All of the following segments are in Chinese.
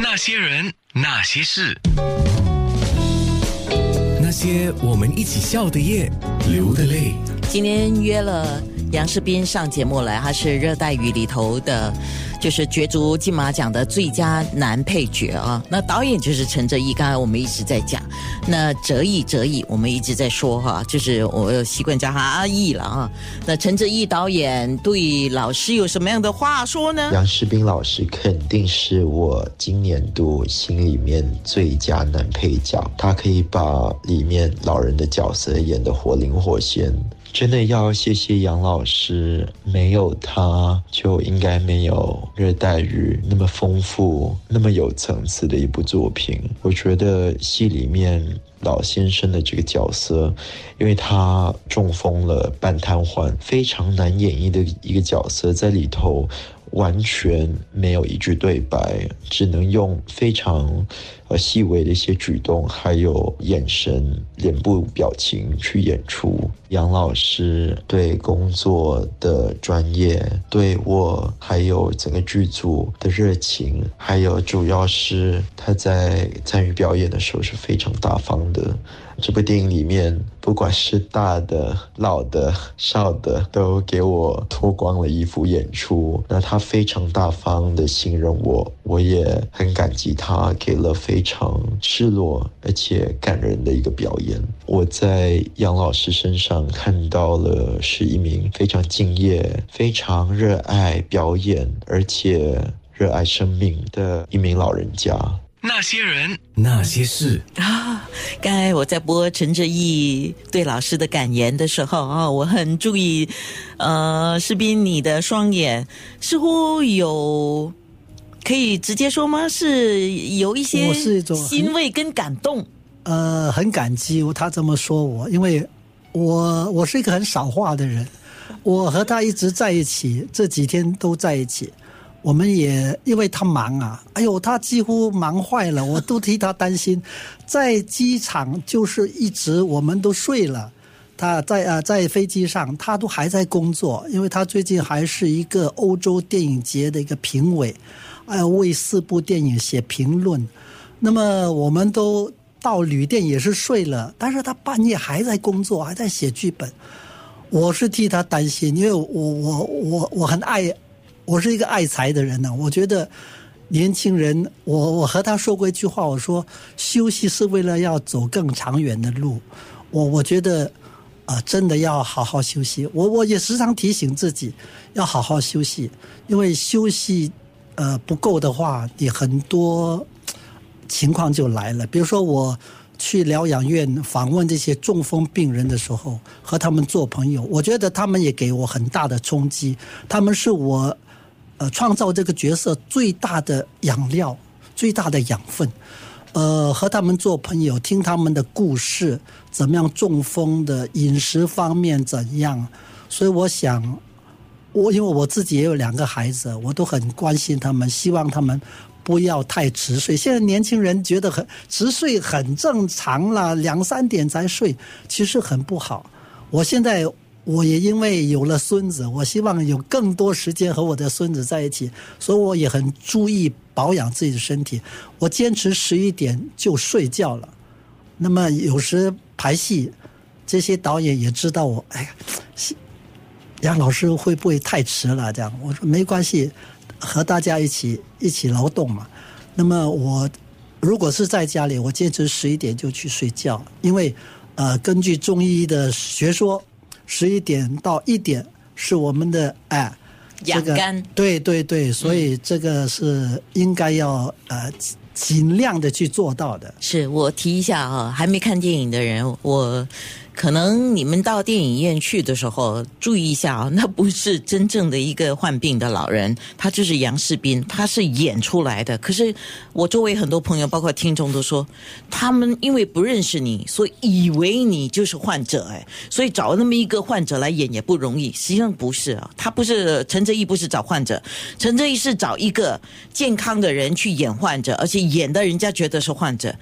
那些人，那些事，那些我们一起笑的夜，流的泪。今天约了杨世斌上节目来，他是《热带雨》里头的。就是角逐金马奖的最佳男配角啊，那导演就是陈哲艺。刚才我们一直在讲，那哲艺哲艺，我们一直在说哈，就是我习惯叫他阿艺了啊。那陈哲艺导演对老师有什么样的话说呢？杨世斌老师肯定是我今年度心里面最佳男配角，他可以把里面老人的角色演得活灵活现。真的要谢谢杨老师，没有他就应该没有《热带鱼》那么丰富、那么有层次的一部作品。我觉得戏里面老先生的这个角色，因为他中风了、半瘫痪，非常难演绎的一个角色，在里头。完全没有一句对白，只能用非常呃细微的一些举动，还有眼神、脸部表情去演出。杨老师对工作的专业，对我还有整个剧组的热情，还有主要是他在参与表演的时候是非常大方的。这部电影里面，不管是大的、老的、少的，都给我脱光了衣服演出。那他非常大方的信任我，我也很感激他，给了非常赤裸而且感人的一个表演。我在杨老师身上看到了是一名非常敬业、非常热爱表演而且热爱生命的一名老人家。那些人，那些事啊！刚才我在播陈哲毅对老师的感言的时候啊，我很注意，呃，士兵，你的双眼似乎有可以直接说吗？是有一些是一种欣慰跟感动。呃，很感激他这么说我，因为我我是一个很少话的人，我和他一直在一起，这几天都在一起。我们也因为他忙啊，哎呦，他几乎忙坏了，我都替他担心。在机场就是一直我们都睡了，他在啊在飞机上他都还在工作，因为他最近还是一个欧洲电影节的一个评委，哎，为四部电影写评论。那么我们都到旅店也是睡了，但是他半夜还在工作，还在写剧本。我是替他担心，因为我我我我很爱。我是一个爱财的人呢，我觉得年轻人，我我和他说过一句话，我说休息是为了要走更长远的路。我我觉得啊，真的要好好休息。我我也时常提醒自己要好好休息，因为休息呃不够的话，你很多情况就来了。比如说我去疗养院访问这些中风病人的时候，和他们做朋友，我觉得他们也给我很大的冲击。他们是我。呃，创造这个角色最大的养料、最大的养分，呃，和他们做朋友，听他们的故事，怎么样中风的饮食方面怎样？所以我想，我因为我自己也有两个孩子，我都很关心他们，希望他们不要太迟睡。现在年轻人觉得很迟睡很正常了，两三点才睡，其实很不好。我现在。我也因为有了孙子，我希望有更多时间和我的孙子在一起，所以我也很注意保养自己的身体。我坚持十一点就睡觉了。那么有时排戏，这些导演也知道我，哎呀，杨老师会不会太迟了？这样我说没关系，和大家一起一起劳动嘛。那么我如果是在家里，我坚持十一点就去睡觉，因为呃，根据中医的学说。十一点到一点是我们的哎，这个。对对对，所以这个是应该要呃尽量的去做到的。是我提一下啊，还没看电影的人我。可能你们到电影院去的时候，注意一下啊，那不是真正的一个患病的老人，他就是杨世斌，他是演出来的。可是我周围很多朋友，包括听众都说，他们因为不认识你，所以以为你就是患者，哎，所以找那么一个患者来演也不容易。实际上不是啊，他不是陈哲艺，不是找患者，陈哲艺是找一个健康的人去演患者，而且演的人家觉得是患者。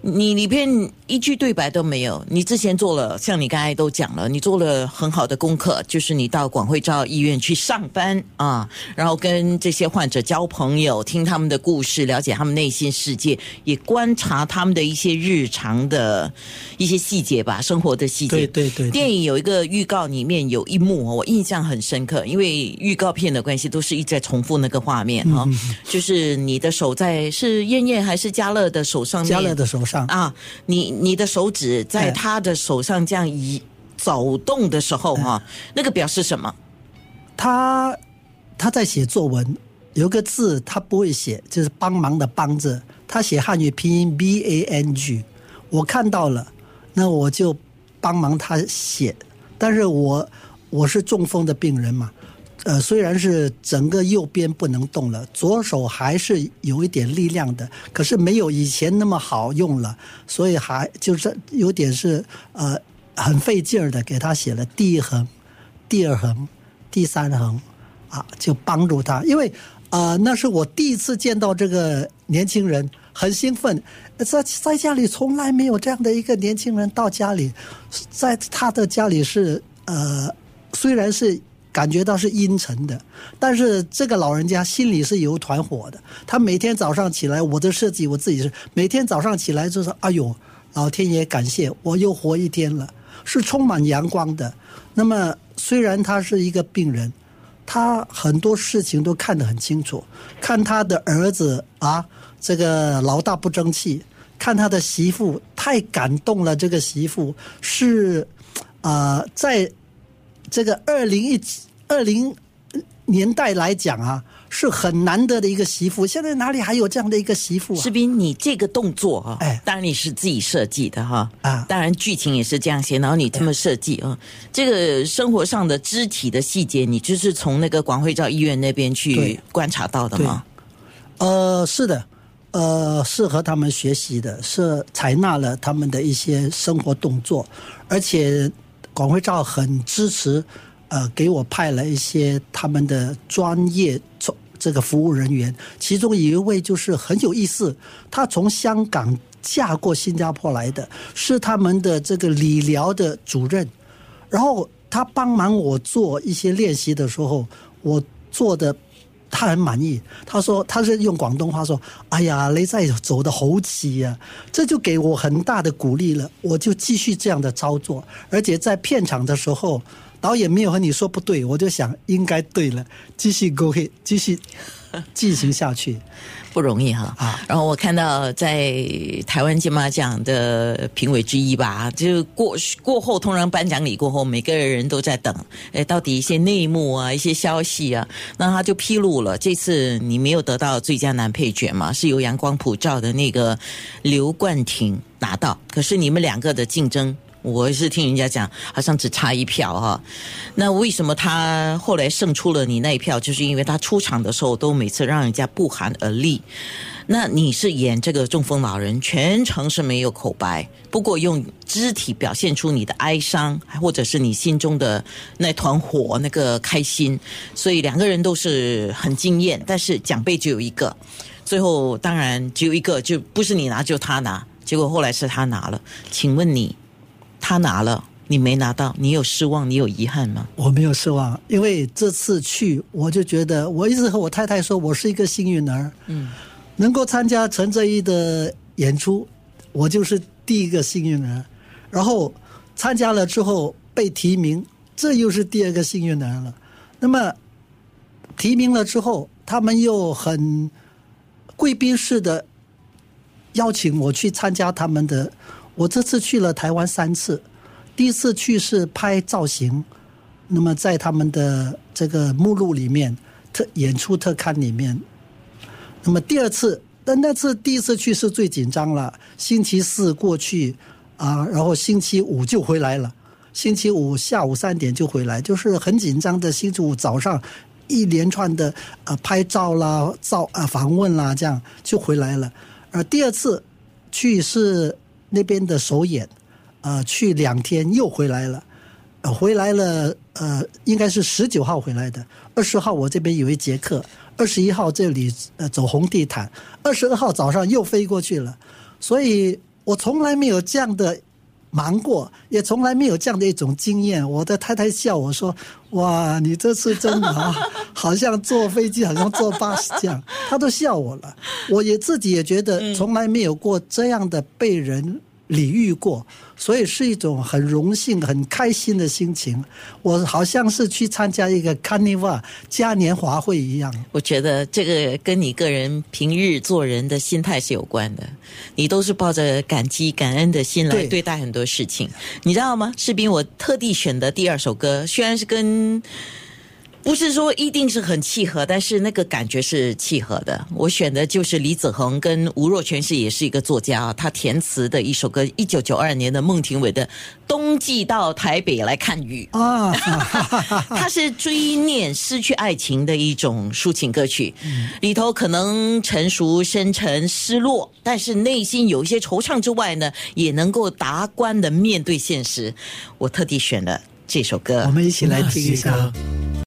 你里边一句对白都没有。你之前做了，像你刚才都讲了，你做了很好的功课，就是你到广汇照医院去上班啊，然后跟这些患者交朋友，听他们的故事，了解他们内心世界，也观察他们的一些日常的一些细节吧，生活的细节。对对对对电影有一个预告，里面有一幕哦我印象很深刻，因为预告片的关系，都是一直在重复那个画面哈、就是你的手在是燕燕还是嘉乐的手上面？嘉乐的手上，啊，你你的手指在哎。他的手上这样移走动的时候哈、那个表示什么？他他在写作文，有个字他不会写，就是帮忙的帮字，他写汉语拼音 B A N G，我看到了，那我就帮忙他写，但是我我是中风的病人嘛。呃，虽然是整个右边不能动了，左手还是有一点力量的，可是没有以前那么好用了，所以还就是有点是呃很费劲儿的给他写了第一横、第二横、第三横啊，就帮助他，因为呃那是我第一次见到这个年轻人，很兴奋，在在家里从来没有这样的一个年轻人到家里，在他的家里是呃虽然是。感觉到是阴沉的，但是这个老人家心里是有团火的。他每天早上起来，我的设计我自己是每天早上起来就是，哎呦，老天爷感谢我又活一天了，是充满阳光的。那么虽然他是一个病人，他很多事情都看得很清楚，看他的儿子啊，这个老大不争气，看他的媳妇太感动了，这个媳妇是，呃，在这个二零一二零年代来讲啊，是很难得的一个媳妇。现在哪里还有这样的一个媳妇啊？士兵，你这个动作啊，哎当然你是自己设计的哈，啊当然剧情也是这样写，然后你这么设计啊，这个生活上的肢体的细节，你就是从那个广汇照医院那边去观察到的吗？呃，是的，呃，是和他们学习的，是采纳了他们的一些生活动作，而且广汇照很支持，呃，给我派了一些他们的专业从这个服务人员，其中有一位就是很有意思，他从香港嫁过新加坡来的，是他们的这个理疗的主任，然后他帮忙我做一些练习的时候，我做的他很满意。他说他是用广东话说：“哎呀，你在走得好似啊！”这就给我很大的鼓励了，我就继续这样的操作。而且在片场的时候，導演没有和你说不对，我就想应该对了，继续 go ahead，繼續 進行下去。不容易哈。啊然后我看到在台湾金马奖的评委之一吧，就过过后，通常颁奖礼过后，每个人都在等，哎，到底一些内幕啊，一些消息啊，那他就披露了，这次你没有得到最佳男配角嘛，是由阳光普照的那个刘冠廷拿到，可是你们两个的竞争。我是听人家讲，好像只差一票哈。那为什么他后来胜出了你那一票？就是因为他出场的时候都每次让人家不寒而栗。那你是演这个中风老人，全程是没有口白，不过用肢体表现出你的哀伤，或者是你心中的那团火，那个开心。所以两个人都是很惊艳，但是奖杯只有一个。最后当然只有一个，就不是你拿，就他拿。结果后来是他拿了。请问你，他拿了，你没拿到，你有失望，你有遗憾吗？我没有失望，因为这次去，我就觉得，我一直和我太太说，我是一个幸运儿，嗯，能够参加陈哲一的演出，我就是第一个幸运儿。然后参加了之后被提名，这又是第二个幸运儿了。那么提名了之后，他们又很贵宾式的邀请我去参加他们的。我这次去了台湾三次，第一次去是拍造型，那么在他们的这个目录里面特演出特刊里面，那么第二次，但那次第一次去是最紧张了，星期四过去啊，然后星期五就回来了，星期五下午三点就回来，就是很紧张的。星期五早上一连串的呃拍照啦、照啊访问啦，这样就回来了。而第二次去是那边的首演，呃，去两天又回来了。回来了，呃，应该是十九号回来的。二十号我这边有一节课，二十一号这里呃走红地毯，二十二号早上又飞过去了。所以我从来没有这样的忙过，也从来没有这样的一种经验。我的太太笑我说：“哇，你这次真的啊，好像坐飞机，好像坐巴士这样。”她都笑我了。我也自己也觉得从来没有过这样的被人礼遇过，所以是一种很荣幸、很开心的心情。我好像是去参加一个 Carnival 嘉年华会一样。我觉得这个跟你个人平日做人的心态是有关的，你都是抱着感激、感恩的心来对对待很多事情，你知道吗？士兵，我特地选的第二首歌，虽然是跟不是说一定是很契合，但是那个感觉是契合的。我选的就是李子恒跟吴若权是也是一个作家，他填词的一首歌，一九九二年的孟庭苇的《冬季到台北来看雨》。啊，它是追念失去爱情的一种抒情歌曲，里头可能成熟、深沉、失落，但是内心有一些惆怅之外呢，也能够达观的面对现实。我特地选了这首歌，我们一起来听一下歌。